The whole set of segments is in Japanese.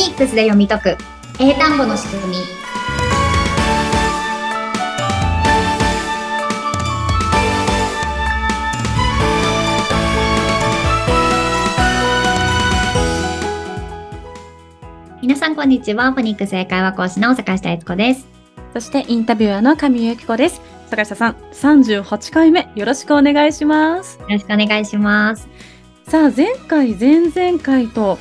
ニックスで読み解く。英単語の仕組み。皆さんこんにちは。フォニックス英会話講師の坂下悦子です。そしてインタビュアーの上由紀子です。坂下さん、38回目よろしくお願いします。よろしくお願いします。さあ、前回、前々回と、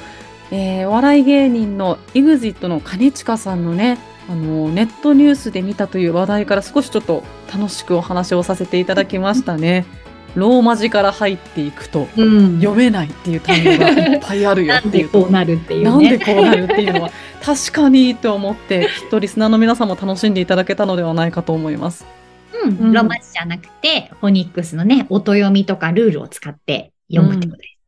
えーお笑い芸人の EXIT の兼近さんのね、あの、ネットニュースで見たという話題から少しちょっと楽しくお話をさせていただきましたね。ローマ字から入っていくと、うん読めないっていう単語がいっぱいあるよなんっていう こうなる？っていうねなんでこうなるっていうのは 確かにと思ってきっとリスナーの皆さんも楽しんでいただけたのではないかと思います。うん、うんロマ字じゃなくて、フォニックスのね、音読みとかルールを使って読むってことですね。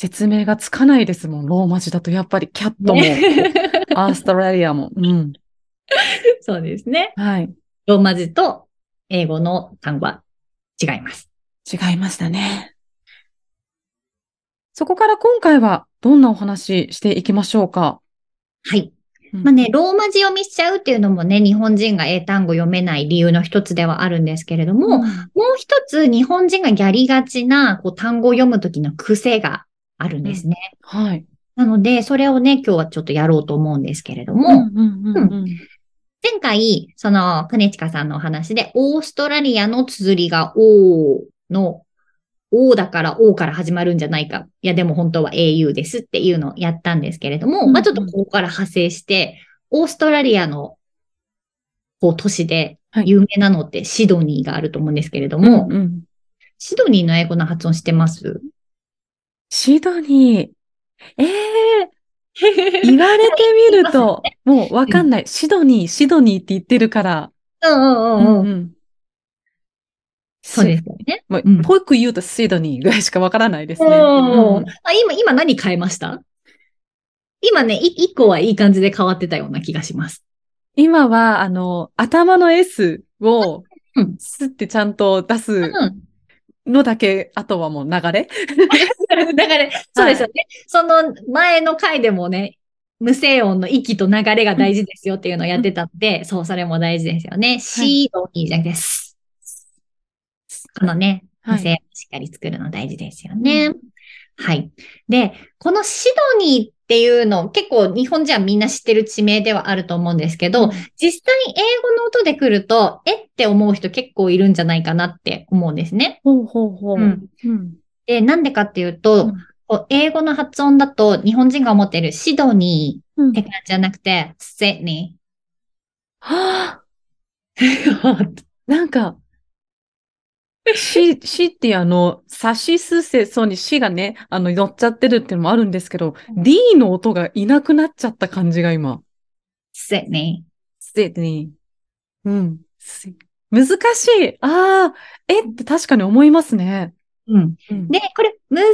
説明がつかないですもん。ローマ字だとやっぱりキャットも、ね アーストラリアも。うん。そうですね。はい。ローマ字と英語の単語は違います。違いましたね。そこから今回はどんなお話していきましょうか？はい。うんまあね、ローマ字読みしちゃうっていうのもね、日本人が英単語読めない理由の一つではあるんですけれども、もう一つ日本人がやりがちなこう単語を読むときの癖があるんですね。はい。なので、それをね、今日はちょっとやろうと思うんですけれども、うんうんうんうん前回、その、金近さんのお話で、オーストラリアの綴りが O の、O だから O から始まるんじゃないか。いや、でも本当は AU ですっていうのをやったんですけれども、うんうん。まあちょっとここから派生して、オーストラリアの、こう、都市ではい。有名なのってシドニーがあると思うんですけれども、うんうん。シドニーの英語の発音してます？シドニー。ええ 言われてみると、もうわかんない。シドニー、シドニーって言ってるから。うんうんうんうん。んそうですよね。まあうんぽく言うとシドニーぐらいしかわからないですね。うんうんあ今、今何変えました？今ね、い一個はいい感じで変わってたような気がします。今は、あの、頭の S をうん、スってちゃんと出すうん。のだけ、あとはもう流れ？だから、そうですよね。その前の回でもね、無声音の息と流れが大事ですよっていうのをやってたんで、そう、それも大事ですよね。シードニーじゃなくて、スこのね、はい。無声音をしっかり作るの大事ですよね。はい。で、このシドニーっていうの、結構日本人はみんな知ってる地名ではあると思うんですけど、実際に英語の音で来ると、えって思う人結構いるんじゃないかなって思うんですね。ほうほうほう。うんうんで、なんでかっていうと、うん英語の発音だと日本人が思っているシドニーうんって感じじゃなくて、セニはあー。なんか、し、しってあの、さしすせそにしがね、あの、乗っちゃってるっていうのもあるんですけど、うん D の音がいなくなっちゃった感じが今。セニセに。うん。せ難しい。ああ、えって確かに思いますね。ー。うん。うんで、これ難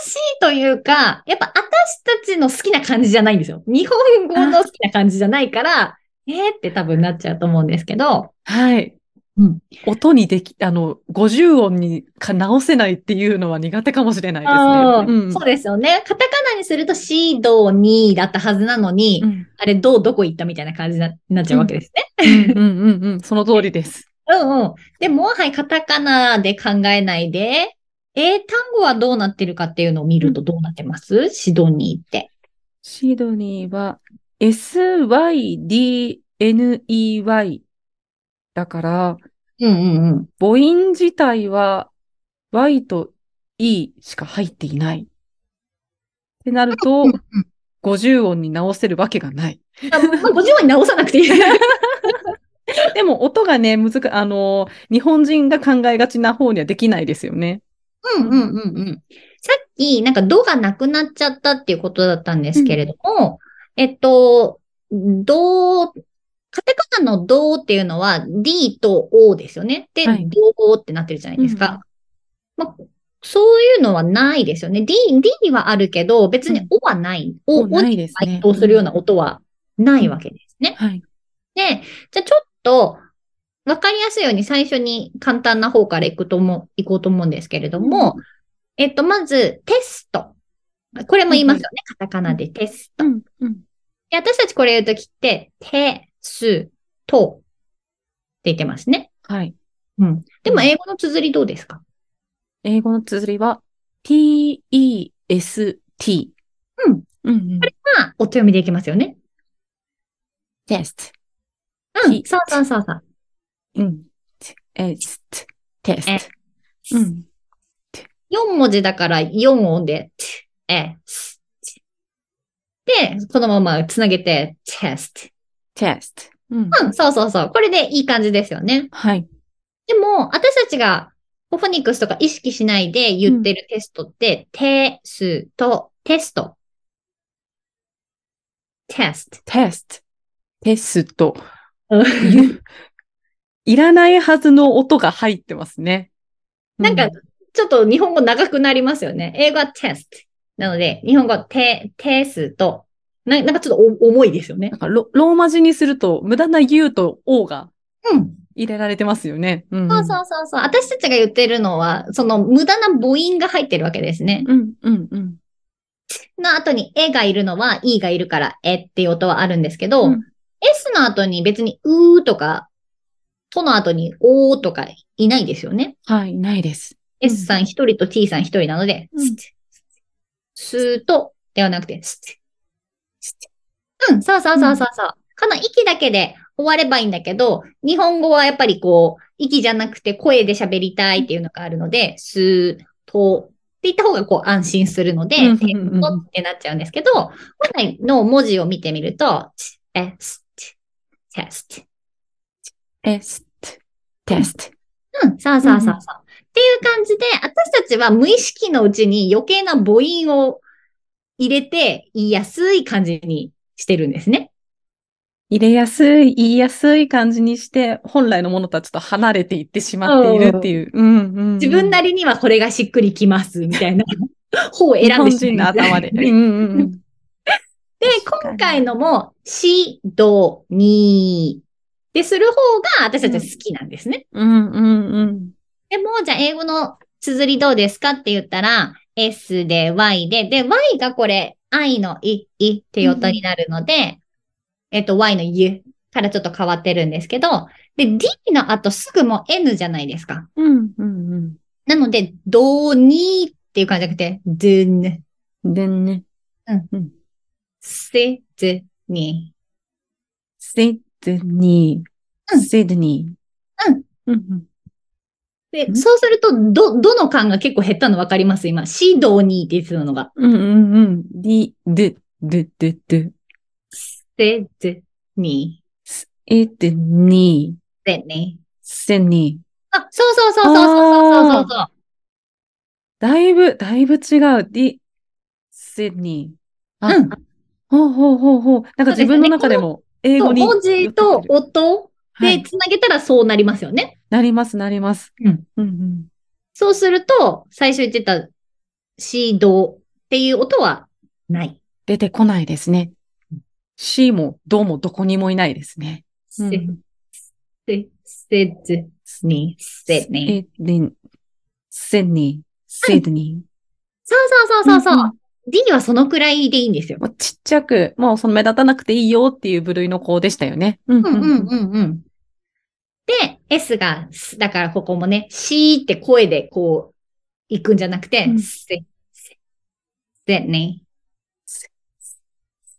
しいというか、やっぱ私たちの好きな感じじゃないんですよ。日本語の好きな感じじゃないから、えーって多分なっちゃうと思うんですけど、はい。うん。音にでき、あの、50音にか直せないっていうのは苦手かもしれないですあね。うん。ーそうですよね。カタカナにするとシドニーだったはずなのに、うん。あれ、どうどこ行ったみたいな感じになになっちゃうわけですね。うん。うん。うん。うん、その通りです。うん。うん。でも、はい、カタカナで考えないで、英単語はどうなってるかっていうのを見るとどうなってます、シドニーって。シドニーは SYDNEY だから、うんうんうん。母音自体は Y と E しか入っていない。ってなると、50音に直せるわけがない。あまあ、50音に直さなくていい。でも音がね、難か、あの、日本人が考えがちな方にはできないですよね。うんうんうんうん。さっき、なんか、ドがなくなっちゃったっていうことだったんですけれども、えっと、ド、カタカナのドっていうのは D と O ですよね。で、はいドってなってるじゃないですか。まあ、そういうのはないですよね。D、D はあるけど、別に O はない。O、おないですねに該当するような音はないわけですね。はい。で、じゃあちょっと、わかりやすいように最初に簡単な方からいくと思う、いこうと思うんですけれども、えっと、まず、テスト。これも言いますよね。カタカナでテスト。うん。うん。で私たちこれ言うときって、テストって言ってますね。はい。うん。でも英語の綴りどうですか？英語の綴りは t-e-s-t。うん。うんうん。まあ、お読みでいきますよね。テスト。うん。T そうそうそうそう。うん。テスト。テスト。うん。4文字だから4音で、え、すで、このままつなげて、テスト。テスト。うん。うん、そうそうそう。これでいい感じですよね。はい。でも、私たちがフォニックスとか意識しないで言ってるテストって、テスト、テスト。テスト。テスト。テスト。うんいらないはずの音が入ってますね。なんかう、ちょっと日本語長くなりますよね。英語はテスト。なので、日本語はテ、テスト。ななんかちょっとお重いですよねなん。かロローマ字にすると、無駄な U と O がうん。入れられてますよね。うん。そうそうそうそう。私たちが言ってるのは、その無駄な母音が入ってるわけですね。うん、うん、うん。の後にえがいるのは、いがいるからえっていう音はあるんですけど、うん S の後に別にうーとか、との後におーとかいないですよね。はい、ないです。S さん一人と T さん一人なので、うんスーとではなくて、スうん、そうそうそうそうそう。この息だけで終わればいいんだけど、日本語はやっぱりこう、息じゃなくて声で喋りたいっていうのがあるので、スー、と、って言った方がこう安心するので、うんテうんうってなっちゃうんですけど、本来の文字を見てみると、テスト、テスト。テスト。テスト。うん、そうそうそうそう。っていう感じで、私たちは無意識のうちに余計な母音を入れて言いやすい感じにしてるんですね。入れやすい、言いやすい感じにして、本来のものとはちょっと離れていってしまっているっていう。うん、うんうん。自分なりにはこれがしっくりきます、みたいな方を選んで日本人の頭で。うんうんうん。で、今回のも、し、ど、に、で、する方が私たちは好きなんですね。うんうんうん。でも、じゃあ英語の綴りどうですかって言ったら、S で Y で、で、Y がこれ、I のい、いっていう音になるので、えっと、Y のゆからちょっと変わってるんですけど、で、D の後すぐもう N じゃないですか。うんうんうん。なので、どにっていう感じじゃなくて、どん、でね。せ、ず、に。シドニー。うんシドニー。うん。うんうん。で、そうすると、ど、どの感が結構減ったの分かります？今。シドニーって言ってたのが。うんうんうん。リ、で、で、で、で。セ、で、に。え、で、に。セ、に。セ、に。あ、そうそうそうそうそうそうそうだいぶ、だいぶ違う。リ、セ、に。うん。ほうほうほうほう。なんか自分の中でも英語に。文字と音でつなげたらそうなりますよね。なります、なります。うん。うんうん。そうすると、最初言ってた、シドっていう音はない。出てこないですね。しも、ども、どこにもいないですね。うせ、んせ、せず、に、せね。え、で、せに、せドニそうそうそうそうそう。うんうん D はそのくらいでいいんですよ。ちっちゃく、もうその目立たなくていいよっていう部類の子でしたよね。うんうんうんうんうん。で、S が、すだからここもね、シーって声でこう、行くんじゃなくて、うんせ、せ、せね。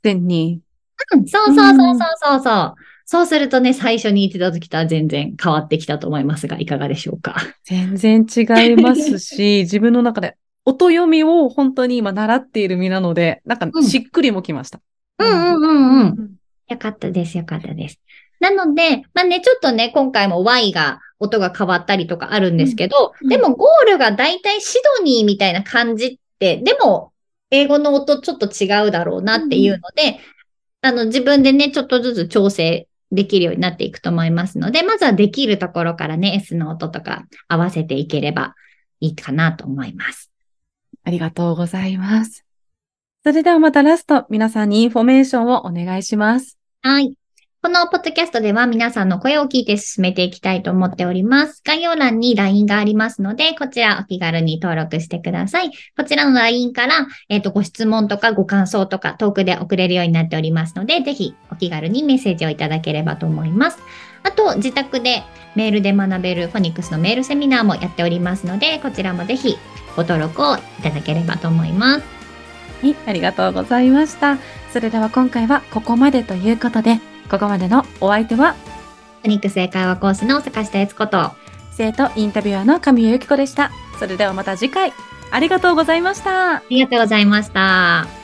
せに、うんそうそうそうそうそうそう。そうするとね、最初に言ってた時とは全然変わってきたと思いますが、いかがでしょうか。全然違いますし、自分の中で音読みを本当に今習っている身なので、なんかうんしっくりもきました。うんうんうんうん。ん。よかったです、よかったです。なので、まあね、ちょっとね、今回も Y が、音が変わったりとかあるんですけど、うんでもゴールがだいたいシドニーみたいな感じって、でも、英語の音ちょっと違うだろうなっていうので、あの、自分でね、ちょっとずつ調整できるようになっていくと思いますので、まずはできるところからね、S の音とか合わせていければいいかなと思います。ありがとうございます。それではまたラスト、皆さんにインフォメーションをお願いします。はい。このポッドキャストでは皆さんの声を聞いて進めていきたいと思っております。概要欄に LINE がありますので、こちらお気軽に登録してください。こちらの LINE から、えっ、と、ご質問とかご感想とかトークで送れるようになっておりますので、ぜひお気軽にメッセージをいただければと思います。あと、自宅でメールで学べるフォニックスのメールセミナーもやっておりますので、こちらもぜひご登録をいただければと思います。はい、ありがとうございました。それでは今回はここまでということで、ここまでのお相手は、フォニック正解は講師の坂下悦子と、生徒インタビュアーの神谷由紀子でした。それではまた次回、ありがとうございました。ありがとうございました。